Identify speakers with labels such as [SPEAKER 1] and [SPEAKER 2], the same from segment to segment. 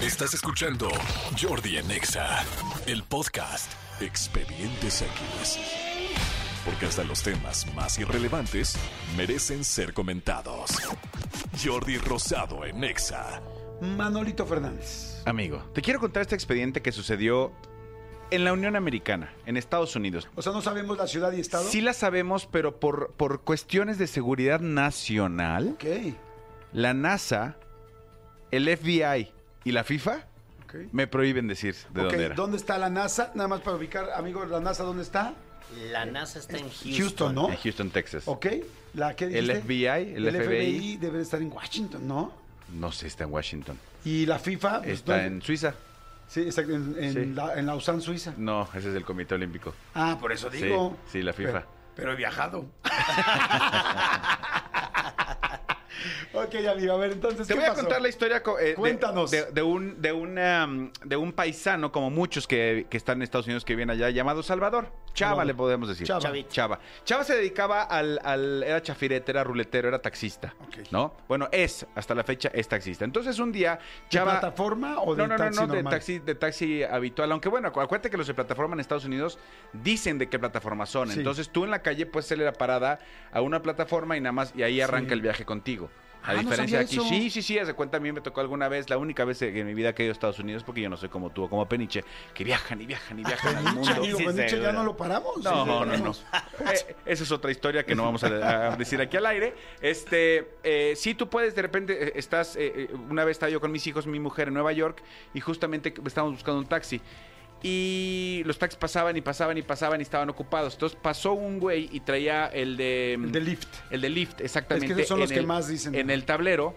[SPEAKER 1] Estás escuchando Jordi en Exa, el podcast Expedientes X. Porque hasta los temas más irrelevantes merecen ser comentados. Jordi Rosado en Exa.
[SPEAKER 2] Manolito Fernández.
[SPEAKER 3] Amigo, te quiero contar este expediente que sucedió en la Unión Americana, en Estados Unidos.
[SPEAKER 2] O sea, no sabemos la ciudad y estado.
[SPEAKER 3] Sí la sabemos, pero por, por cuestiones de seguridad nacional,
[SPEAKER 2] Ok.
[SPEAKER 3] la NASA, el FBI y la FIFA me prohíben decir de dónde era.
[SPEAKER 2] ¿Dónde está la NASA? Nada más para ubicar, amigos, la NASA, ¿dónde está?
[SPEAKER 4] La NASA está en Houston.
[SPEAKER 2] Houston, ¿no?
[SPEAKER 3] En Houston, Texas.
[SPEAKER 2] Ok. ¿La qué
[SPEAKER 3] El? FBI, el FBI.
[SPEAKER 2] debe de estar en Washington, ¿no?
[SPEAKER 3] No sé, está en Washington.
[SPEAKER 2] Y la FIFA. pues,
[SPEAKER 3] Está
[SPEAKER 2] ¿dónde?
[SPEAKER 3] en Suiza.
[SPEAKER 2] Sí, exacto, en, en
[SPEAKER 3] Sí.
[SPEAKER 2] La, en Lausanne, Suiza.
[SPEAKER 3] No, ese es el Comité Olímpico.
[SPEAKER 2] Ah, por eso
[SPEAKER 3] Sí,
[SPEAKER 2] digo.
[SPEAKER 3] sí, la FIFA.
[SPEAKER 2] Pero, pero he viajado. ok, amigo, a ver, entonces,
[SPEAKER 3] Te
[SPEAKER 2] ¿qué
[SPEAKER 3] voy a contar la historia eh, de-
[SPEAKER 2] Cuéntanos.
[SPEAKER 3] De, de un, de, una, mm, de un paisano, como muchos que, que están en Estados Unidos que viven allá, llamado Salvador. Chava, le podemos decir.
[SPEAKER 2] Chava.
[SPEAKER 3] Chava. Chava se dedicaba al, al- Era chafirete, era ruletero, era taxista. ¿No? Bueno, es, hasta la fecha, es taxista. Entonces un día,
[SPEAKER 2] ¿De plataforma o de
[SPEAKER 3] no, no,
[SPEAKER 2] taxi
[SPEAKER 3] no, no, de taxi, de taxi habitual. Aunque bueno, acu- acuérdate que los de plataforma en Estados Unidos dicen de qué plataforma son.
[SPEAKER 2] Sí.
[SPEAKER 3] Entonces tú en la calle puedes hacerle la parada a una plataforma y nada más, y ahí arranca
[SPEAKER 2] Sí.
[SPEAKER 3] el viaje contigo. A
[SPEAKER 2] Ah, no
[SPEAKER 3] diferencia de aquí,
[SPEAKER 2] eso.
[SPEAKER 3] sí, sí, sí, haz de cuenta, a mí me tocó alguna vez, la única vez en mi vida que he ido a Estados Unidos, porque yo no soy como tú o como Peniche, que viajan y viajan y viajan al mundo.
[SPEAKER 2] amigo,
[SPEAKER 4] Sí,
[SPEAKER 2] Peniche, ya no lo paramos.
[SPEAKER 3] No,
[SPEAKER 2] Sí,
[SPEAKER 3] no, no. Eh, esa es otra historia que no vamos a, a decir aquí al aire. Este, eh, sí, tú puedes, de repente, eh, estás, eh, eh, una vez estaba yo con mis hijos, mi mujer en Nueva York, y justamente estábamos buscando un taxi. Y los taxis pasaban y pasaban y pasaban y estaban ocupados. Entonces pasó un güey y traía el de...
[SPEAKER 2] El de Lyft.
[SPEAKER 3] El de Lyft, exactamente.
[SPEAKER 2] Es que esos son los que más dicen.
[SPEAKER 3] En el tablero.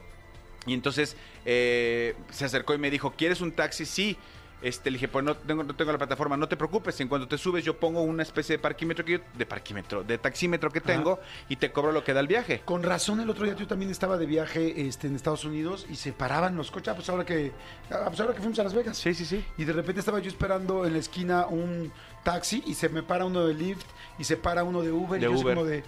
[SPEAKER 3] Y entonces eh, se acercó y me dijo, ¿quieres un taxi? Sí. Este, le dije, pues no tengo, no tengo la plataforma, no te preocupes, en cuanto te subes yo pongo una especie de parquímetro que yo, de parquímetro, de taxímetro que tengo y te cobro lo que da el viaje.
[SPEAKER 2] Con razón, el otro día yo también estaba de viaje este, en Estados Unidos y se paraban los coches. Ah, pues ahora que, ah, pues ahora que fuimos a Las Vegas.
[SPEAKER 3] Sí, sí, sí.
[SPEAKER 2] Y de repente estaba yo esperando en la esquina un taxi y se me para uno de Lyft y se para uno de Uber.
[SPEAKER 3] De
[SPEAKER 2] y yo
[SPEAKER 3] Uber.
[SPEAKER 2] como de.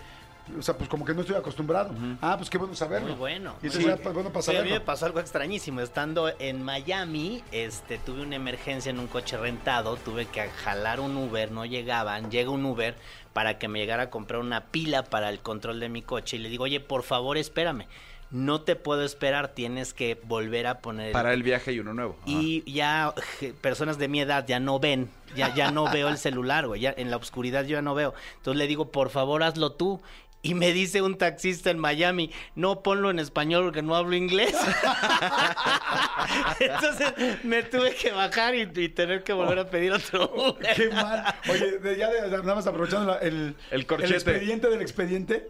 [SPEAKER 2] O sea, pues como que no estoy acostumbrado. Ah, pues qué bueno saberlo.
[SPEAKER 4] Muy bueno.
[SPEAKER 2] Y entonces
[SPEAKER 4] Sí.
[SPEAKER 2] ya, pues, bueno para
[SPEAKER 4] Sí, a mí me pasó algo extrañísimo. Estando en Miami, este, tuve una emergencia en un coche rentado. Tuve que jalar un Uber, no llegaban. Llega un Uber para que me llegara a comprar una pila para el control de mi coche. Y le digo, oye, por favor, espérame. No te puedo esperar, tienes que volver a poner el
[SPEAKER 3] Para el viaje y uno nuevo.
[SPEAKER 4] y ya personas de mi edad ya no ven, ya, ya no veo el celular, güey, ya en la oscuridad yo ya no veo. Entonces le digo, por favor, hazlo tú. Y me dice un taxista en Miami, no ponlo en español porque no hablo inglés. Entonces me tuve que bajar y, y tener que volver a pedir otro Uber.
[SPEAKER 2] Qué mal. Oye, de- ya de- nada más aprovechando la- el,
[SPEAKER 3] El corchete.
[SPEAKER 2] expediente del expediente.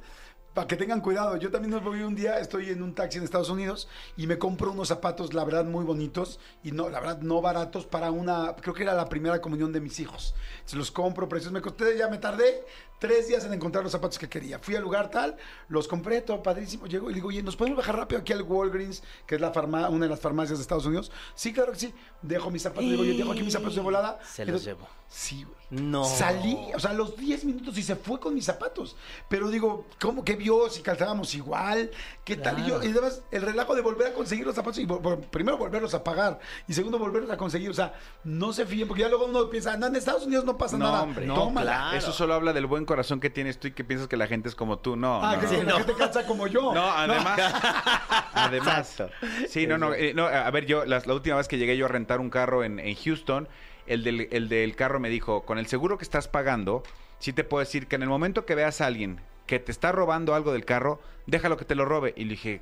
[SPEAKER 2] Para que tengan cuidado, yo también nos voy un día, estoy en un taxi en Estados Unidos y me compro unos zapatos, la verdad, muy bonitos y no, la verdad, no baratos para una, creo que era la primera comunión de mis hijos. Se los compro, precios, me costé, ya me tardé tres días en encontrar los zapatos que quería. Fui al lugar tal, los compré, todo padrísimo. Llego y digo, oye, ¿nos podemos bajar rápido aquí al Walgreens, que es la farma, una de las farmacias de Estados Unidos? Sí, claro que sí. Dejo mis zapatos, digo, yo dejo aquí mis zapatos de volada.
[SPEAKER 4] Se los llevo.
[SPEAKER 2] Sí, güey.
[SPEAKER 4] No.
[SPEAKER 2] Salí, o sea, a los 10 minutos y se fue con mis zapatos. Pero digo, ¿cómo que vio si calzábamos igual? ¿Qué tal? Y, yo, y además, el relajo de volver a conseguir los zapatos y primero volverlos a pagar y segundo volverlos a conseguir. O sea, no se fíen, porque ya luego uno piensa, no, en Estados Unidos no pasa
[SPEAKER 3] No,
[SPEAKER 2] nada.
[SPEAKER 3] hombre.
[SPEAKER 4] No, claro.
[SPEAKER 3] Eso solo habla del buen corazón que tienes tú y que piensas que la gente es como tú. No,
[SPEAKER 2] Ah,
[SPEAKER 3] no,
[SPEAKER 2] que,
[SPEAKER 3] no.
[SPEAKER 4] Sí,
[SPEAKER 2] la
[SPEAKER 4] no.
[SPEAKER 2] gente calza como yo.
[SPEAKER 3] No, además. además.
[SPEAKER 4] Exacto.
[SPEAKER 3] Sí, no, no, eh, no. A ver, yo, la, la última vez que llegué yo a rentar un carro en, en Houston, el del, el del carro me dijo: con el seguro que estás pagando, sí te puedo decir que en el momento que veas a alguien que te está robando algo del carro, déjalo que te lo robe. Y le dije: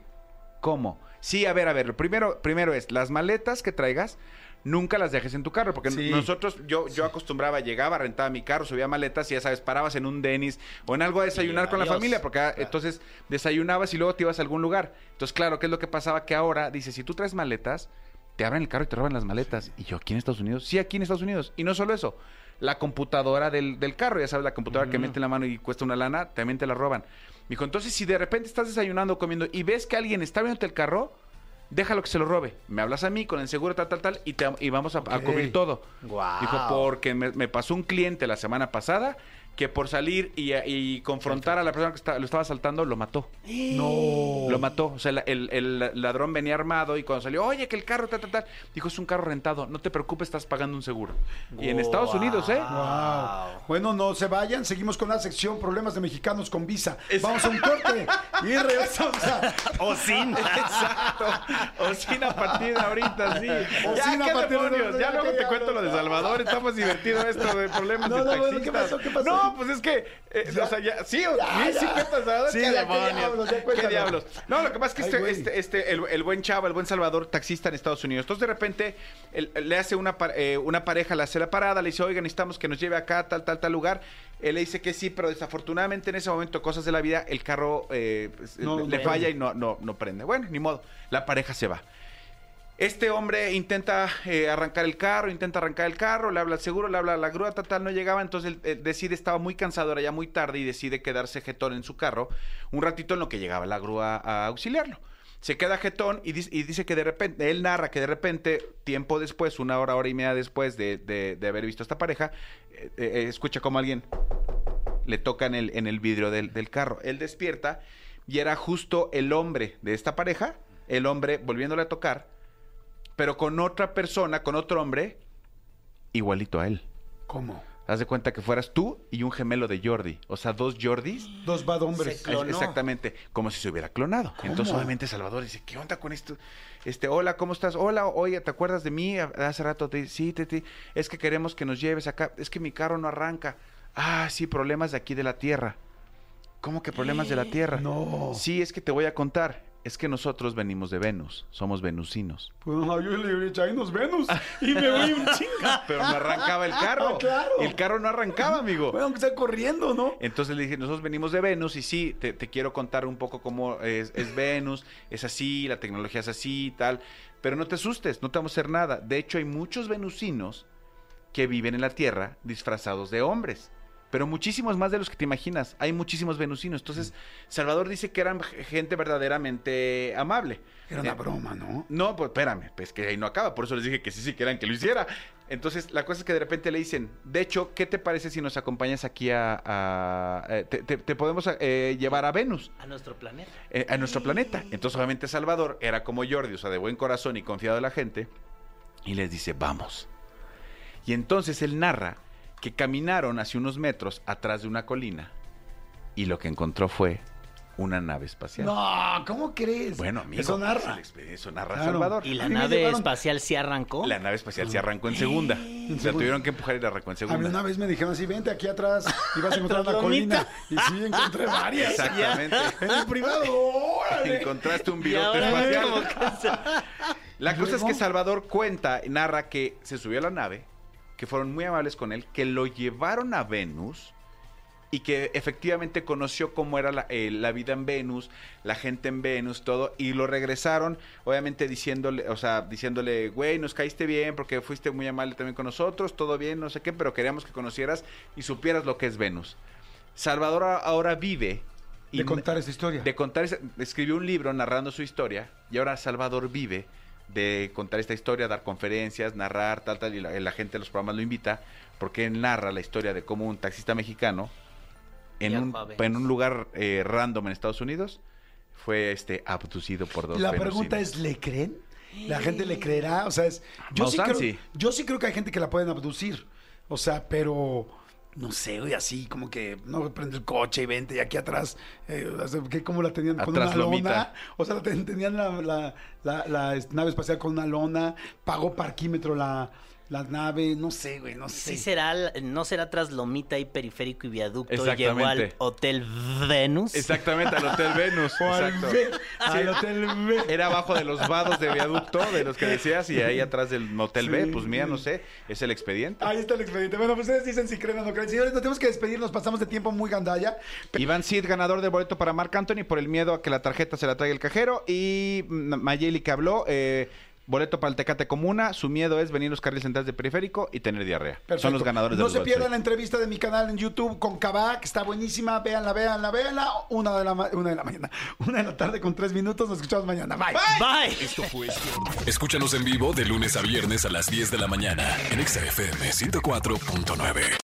[SPEAKER 3] ¿cómo? Sí, a ver, a ver. Primero, primero es las maletas que traigas. Nunca las dejes en tu carro, porque
[SPEAKER 2] Sí.
[SPEAKER 3] nosotros, yo, yo acostumbraba, llegaba, rentaba mi carro, subía maletas y ya sabes, parabas en un Denis o en algo a desayunar con la familia, porque ah, entonces desayunabas y luego te ibas a algún lugar. Entonces, claro, ¿qué es lo que pasaba? Que ahora, dice, si tú traes maletas, te abren el carro y te roban las maletas. Y yo, ¿aquí en Estados Unidos? Sí, aquí en Estados Unidos. Y no solo eso, la computadora del, del carro, ya sabes, la computadora que mete en la mano y cuesta una lana, también te la roban. Me dijo, entonces si de repente estás desayunando o comiendo y ves que alguien está abriéndote el carro, déjalo que se lo robe. Me hablas a mí con el seguro, tal, tal, tal, y, te, y vamos a, cubrir todo. Dijo, porque me, me pasó un cliente la semana pasada que por salir y, y confrontar a la persona que está- lo estaba asaltando, lo mató.
[SPEAKER 2] No.
[SPEAKER 3] Lo mató. O sea, la- el, el ladrón venía armado y cuando salió, oye, que el carro, tal, tal, tal. Dijo, es un carro rentado. No te preocupes, estás pagando un seguro. Y en Estados Unidos, ¿eh?
[SPEAKER 2] Wow. Bueno, no se vayan, seguimos con la sección Problemas de Mexicanos con Visa. Vamos a un corte y regresamos a...
[SPEAKER 4] O sin.
[SPEAKER 3] Exacto. O sin a partir de ahorita, sí.
[SPEAKER 2] O
[SPEAKER 3] ya,
[SPEAKER 2] sin a
[SPEAKER 3] ¿qué
[SPEAKER 2] partir de
[SPEAKER 3] demonios?
[SPEAKER 2] ahorita,
[SPEAKER 3] Ya luego
[SPEAKER 2] ¿qué
[SPEAKER 3] te cuento lo de? Salvador. Está más divertido esto de problemas
[SPEAKER 2] No,
[SPEAKER 3] de
[SPEAKER 2] no, bueno,
[SPEAKER 3] taxistas.
[SPEAKER 2] ¿qué pasó? ¿Qué pasó?
[SPEAKER 3] No, pues es que... eh, o sea, ya... Sí,
[SPEAKER 2] Ya,
[SPEAKER 3] sí, sí,
[SPEAKER 2] diablos.
[SPEAKER 3] No, lo que pasa es que
[SPEAKER 2] Ay,
[SPEAKER 3] este, este, este, el, el buen chavo, el buen Salvador, taxista en Estados Unidos. Entonces, de repente, él- le hace una, eh, una pareja, le hace la parada, le dice, oiga, necesitamos que nos lleve acá, tal, tal, tal lugar. Él le dice que sí, pero desafortunadamente en ese momento, cosas de la vida, el carro eh, pues,
[SPEAKER 2] No,
[SPEAKER 3] le,
[SPEAKER 2] no
[SPEAKER 3] le falla y no, no, no prende. Bueno, ni modo. La pareja se va. Este hombre intenta eh, arrancar el carro, intenta arrancar el carro, le habla al seguro, le habla a la grúa, tal, no llegaba, entonces él, decide, estaba muy cansado, era ya muy tarde y decide quedarse jetón en su carro un ratito en lo que llegaba la grúa a auxiliarlo. Se queda jetón y, dice- que de repente, él narra que de repente, tiempo después, una hora, hora y media después de, de- de haber visto a esta pareja, eh, eh, escucha como alguien le toca en el, en el vidrio del, del carro. Él despierta y era justo el hombre de esta pareja, el hombre volviéndole a tocar, pero con otra persona, con otro hombre, igualito a él.
[SPEAKER 2] ¿Cómo?
[SPEAKER 3] Haz de cuenta que fueras tú y un gemelo de Jordi. O sea, dos Jordis.
[SPEAKER 2] Dos bad hombres.
[SPEAKER 4] Se clonó.
[SPEAKER 3] Exactamente, como si se hubiera clonado.
[SPEAKER 2] ¿Cómo?
[SPEAKER 3] Entonces, obviamente, Salvador dice, ¿qué onda con esto? Este, hola, ¿cómo estás? Hola, oye, ¿te acuerdas de mí? Hace rato te sí, te, te- es que queremos que nos lleves acá. Es que mi carro no arranca. Ah, sí, problemas de aquí de la tierra. ¿Cómo que problemas de la tierra?
[SPEAKER 2] No.
[SPEAKER 3] Sí, es que te voy a contar. Es que nosotros venimos de Venus, somos venusinos.
[SPEAKER 2] Pues no, yo le dije, Venus y me voy un chinga.
[SPEAKER 3] Pero no arrancaba el carro.
[SPEAKER 2] Ah, claro.
[SPEAKER 3] El carro no arrancaba, amigo.
[SPEAKER 2] Bueno, aunque sea corriendo, ¿no?
[SPEAKER 3] Entonces le dije, nosotros venimos de Venus y sí, te, te quiero contar un poco cómo es, es Venus, es así, la tecnología es así y tal, pero no te asustes, no te vamos a hacer nada. De hecho, hay muchos venusinos que viven en la Tierra disfrazados de hombres, pero muchísimos más de los que te imaginas. Hay muchísimos venusinos. Entonces, Salvador dice que eran gente verdaderamente amable.
[SPEAKER 2] Era una
[SPEAKER 3] Eh,
[SPEAKER 2] broma, ¿no?
[SPEAKER 3] no, pues espérame, pues que ahí no acaba. Por eso les dije que sí, sí querían que lo hiciera. Entonces, la cosa es que de repente le dicen, de hecho, ¿qué te parece si nos acompañas aquí a... a- eh, te, te- te podemos eh, llevar a Venus,
[SPEAKER 4] A nuestro planeta.
[SPEAKER 3] eh, a nuestro planeta? Entonces, obviamente, Salvador era como Jordi, o sea, de buen corazón y confiado de la gente, y les dice, vamos. Y entonces él narra que caminaron hacia unos metros atrás de una colina y lo que encontró fue una nave espacial.
[SPEAKER 2] No, ¿cómo crees?
[SPEAKER 3] Bueno, amigo,
[SPEAKER 2] Eso
[SPEAKER 3] es
[SPEAKER 2] narra.
[SPEAKER 3] Eso narra
[SPEAKER 2] Claro.
[SPEAKER 3] Salvador.
[SPEAKER 4] ¿Y la nave
[SPEAKER 2] llevaron-
[SPEAKER 4] espacial sí arrancó?
[SPEAKER 3] La nave espacial se arrancó en segunda. La tuvieron que empujar y la arrancó en
[SPEAKER 2] A mí
[SPEAKER 3] segunda.
[SPEAKER 2] una vez me dijeron así, vente aquí atrás y vas a encontrar una colina. Y sí, encontré varias.
[SPEAKER 3] Exactamente.
[SPEAKER 2] En el privado, órale.
[SPEAKER 3] Encontraste un virote espacial.
[SPEAKER 4] se-
[SPEAKER 3] La cosa es que Salvador cuenta, narra que se subió a la nave, que fueron muy amables con él, que lo llevaron a Venus y que efectivamente conoció cómo era la, eh, la vida en Venus, la gente en Venus, todo, y lo regresaron, obviamente diciéndole, o sea, diciéndole, güey, nos caíste bien porque fuiste muy amable también con nosotros, todo bien, no sé qué, pero queríamos que conocieras y supieras lo que es Venus. Salvador ahora vive
[SPEAKER 2] De contar esa historia.
[SPEAKER 3] de contar, escribió un libro narrando su historia y ahora Salvador vive de contar esta historia, dar conferencias, narrar, tal, tal, y la, la gente de los programas lo invita porque él narra la historia de cómo un taxista mexicano en, un, en un lugar eh, random en Estados Unidos fue este abducido por dos
[SPEAKER 2] La pregunta es, ¿le creen? ¿La gente le creerá? O sea, es, yo, sí creo,
[SPEAKER 3] sí.
[SPEAKER 2] yo sí creo que hay gente que la pueden abducir. O sea, pero no sé, güey, así como que no prende el coche y vente y aquí atrás, eh, o sea, ¿qué- ¿cómo la tenían? ¿Con
[SPEAKER 3] Atrás
[SPEAKER 2] una
[SPEAKER 3] lomita.
[SPEAKER 2] lona? O sea, la ten- tenían la, la- la- la, nave espacial con una lona, pagó parquímetro la, la nave, no sé, güey, no sé.
[SPEAKER 4] Sí será, no será tras Lomita y Periférico y Viaducto y llegó al Hotel Venus.
[SPEAKER 3] Exactamente, al Hotel Venus.
[SPEAKER 2] Al
[SPEAKER 3] exacto.
[SPEAKER 2] B, al hotel B.
[SPEAKER 3] Era abajo de los vados de viaducto, de los que decías, y ahí atrás del Motel B,
[SPEAKER 2] Sí.
[SPEAKER 3] pues mira, no sé, es el expediente.
[SPEAKER 2] Ahí está el expediente. Bueno, pues ustedes dicen si creen o no creen. Señores, nos tenemos que despedir, nos pasamos de tiempo muy gandalla.
[SPEAKER 3] Iván Cid, ganador del boleto para Marc Anthony por el miedo a que la tarjeta se la traiga el cajero. Y Mayeli que habló, eh, boleto para el Tecate Comuna. Su miedo es venir los carriles centrales de periférico y tener diarrea.
[SPEAKER 2] Perfecto.
[SPEAKER 3] Son los ganadores de
[SPEAKER 2] No se pierdan la entrevista de mi canal en YouTube con Kabak, está buenísima. Véanla, véanla, véanla. Una de la, ma- una de la mañana, una de la tarde con tres minutos. Nos escuchamos mañana. Bye.
[SPEAKER 4] Bye.
[SPEAKER 1] Esto fue Escúchanos en vivo de lunes a viernes a las 10 de la mañana en Exa FM 104.9.